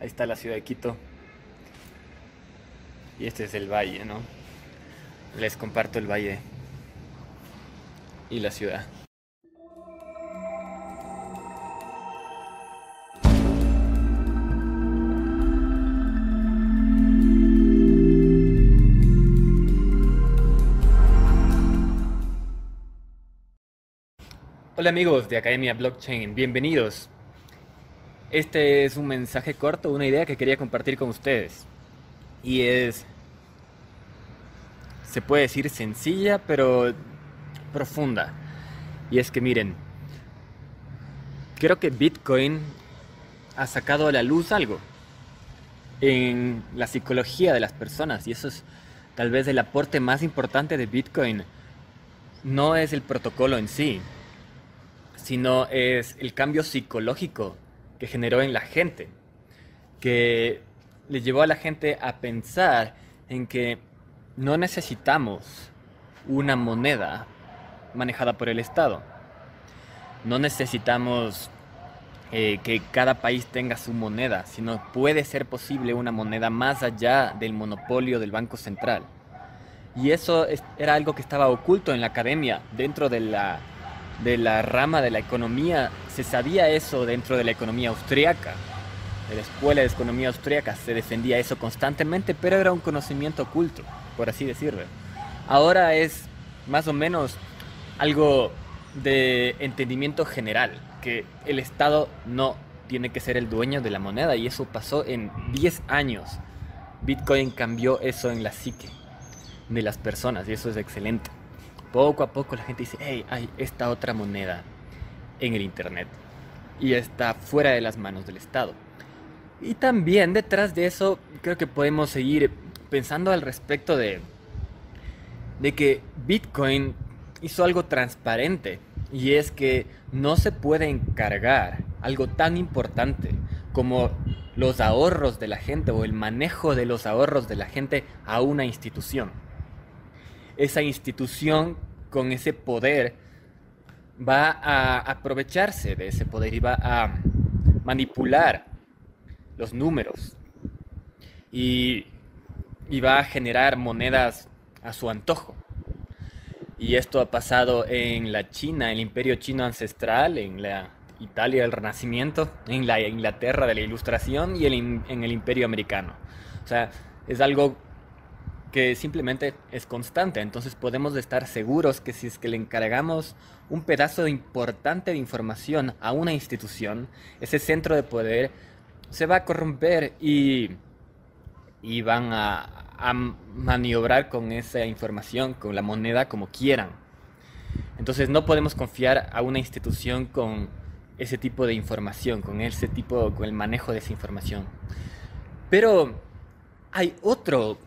Ahí está la ciudad de Quito. Y este es el valle, ¿no? Les comparto el valle y la ciudad. Hola amigos de Academia Blockchain, bienvenidos. Este es un mensaje corto, una idea que quería compartir con ustedes. Y es, se puede decir sencilla, pero profunda. Y es que miren, creo que Bitcoin ha sacado a la luz algo en la psicología de las personas. Y eso es tal vez el aporte más importante de Bitcoin. No es el protocolo en sí, sino es el cambio psicológico que generó en la gente, que le llevó a la gente a pensar en que no necesitamos una moneda manejada por el Estado. No necesitamos eh, que cada país tenga su moneda, sino puede ser posible una moneda más allá del monopolio del Banco Central. Y eso es- era algo que estaba oculto en la academia, dentro de la, de la rama de la economía. Se sabía eso dentro de la economía austriaca. De la escuela de economía austriaca se defendía eso constantemente, pero era un conocimiento oculto, por así decirlo. Ahora es más o menos algo de entendimiento general, que el Estado no tiene que ser el dueño de la moneda y eso pasó en 10 años. Bitcoin cambió eso en la psique de las personas y eso es excelente. Poco a poco la gente dice, hey, hay esta otra moneda en el Internet y está fuera de las manos del Estado. Y también detrás de eso creo que podemos seguir pensando al respecto de, de que Bitcoin hizo algo transparente y es que no se puede encargar algo tan importante como los ahorros de la gente o el manejo de los ahorros de la gente a una institución. Esa institución con ese poder va a aprovecharse de ese poder y va a manipular los números y, y va a generar monedas a su antojo. Y esto ha pasado en la China, el imperio chino ancestral, en la Italia del Renacimiento, en la Inglaterra de la Ilustración y en el imperio americano. O sea, es algo que simplemente es constante. Entonces podemos estar seguros que si es que le encargamos un pedazo importante de información a una institución, ese centro de poder se va a corromper y, y van a, a maniobrar con esa información, con la moneda como quieran. Entonces no podemos confiar a una institución con ese tipo de información, con ese tipo, con el manejo de esa información. Pero hay otro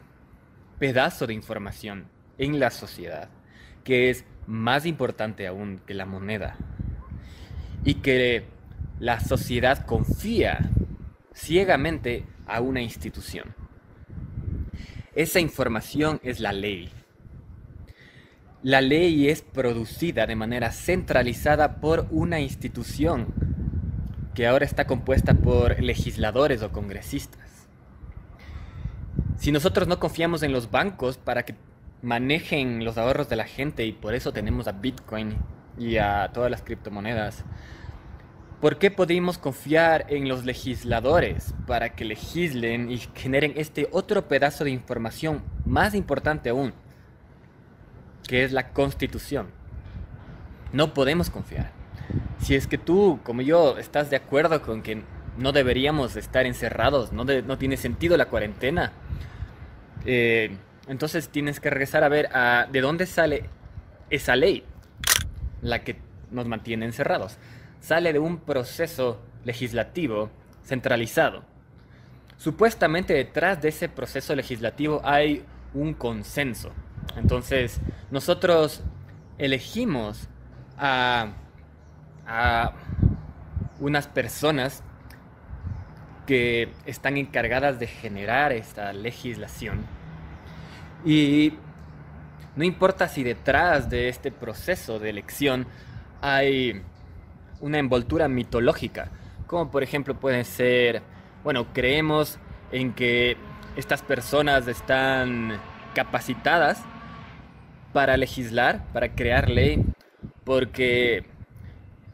pedazo de información en la sociedad que es más importante aún que la moneda y que la sociedad confía ciegamente a una institución. Esa información es la ley. La ley es producida de manera centralizada por una institución que ahora está compuesta por legisladores o congresistas. Si nosotros no confiamos en los bancos para que manejen los ahorros de la gente y por eso tenemos a Bitcoin y a todas las criptomonedas, ¿por qué podemos confiar en los legisladores para que legislen y generen este otro pedazo de información más importante aún, que es la constitución? No podemos confiar. Si es que tú, como yo, estás de acuerdo con que no deberíamos estar encerrados, no, no tiene sentido la cuarentena, eh, entonces tienes que regresar a ver a, de dónde sale esa ley, la que nos mantiene encerrados. Sale de un proceso legislativo centralizado. Supuestamente detrás de ese proceso legislativo hay un consenso. Entonces, nosotros elegimos a, a unas personas que están encargadas de generar esta legislación. Y no importa si detrás de este proceso de elección hay una envoltura mitológica, como por ejemplo puede ser, bueno, creemos en que estas personas están capacitadas para legislar, para crear ley, porque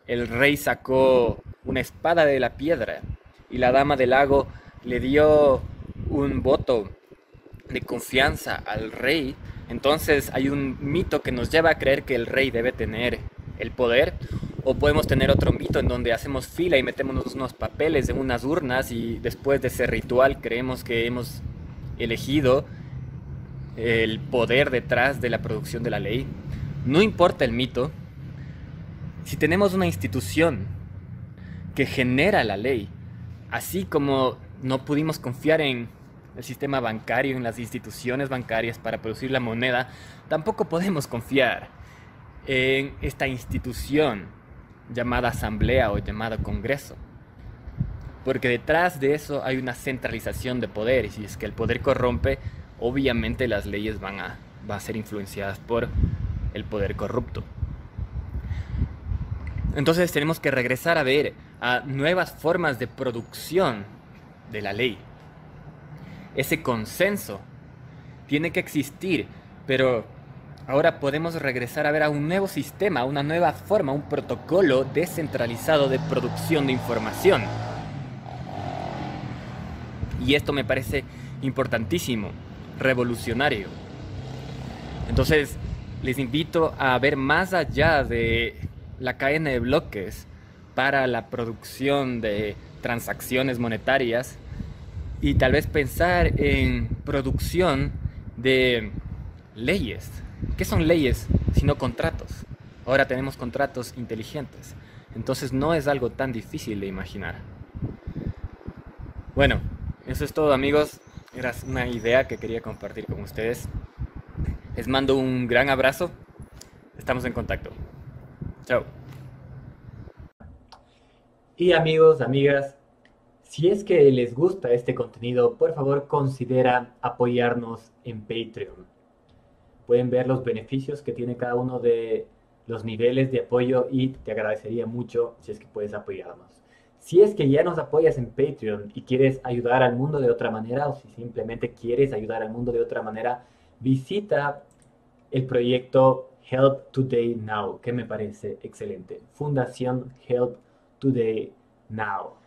el rey sacó una espada de la piedra y la dama del lago le dio un voto de confianza al rey. Entonces hay un mito que nos lleva a creer que el rey debe tener el poder. O podemos tener otro mito en donde hacemos fila y metemos unos papeles en unas urnas y después de ese ritual creemos que hemos elegido el poder detrás de la producción de la ley. No importa el mito, si tenemos una institución que genera la ley, así como no pudimos confiar en el sistema bancario, en las instituciones bancarias para producir la moneda, tampoco podemos confiar en esta institución llamada asamblea o llamada congreso. Porque detrás de eso hay una centralización de poder y si es que el poder corrompe, obviamente las leyes van a, van a ser influenciadas por el poder corrupto. Entonces tenemos que regresar a ver a nuevas formas de producción de la ley. Ese consenso tiene que existir, pero ahora podemos regresar a ver a un nuevo sistema, una nueva forma, un protocolo descentralizado de producción de información. Y esto me parece importantísimo revolucionario. Entonces, les invito a ver más allá de la cadena de bloques para la producción de transacciones monetarias y tal vez pensar en producción de leyes. ¿Qué son leyes sino contratos? Ahora tenemos contratos inteligentes. Entonces no es algo tan difícil de imaginar. Bueno, eso es todo amigos. Era una idea que quería compartir con ustedes. Les mando un gran abrazo. Estamos en contacto. Chao. Y amigos, amigas, si es que les gusta este contenido, por favor considera apoyarnos en Patreon. Pueden ver los beneficios que tiene cada uno de los niveles de apoyo y te agradecería mucho si es que puedes apoyarnos. Si es que ya nos apoyas en Patreon y quieres ayudar al mundo de otra manera o si simplemente quieres ayudar al mundo de otra manera, visita el proyecto Help Today Now, que me parece excelente. Fundación Help Today Now.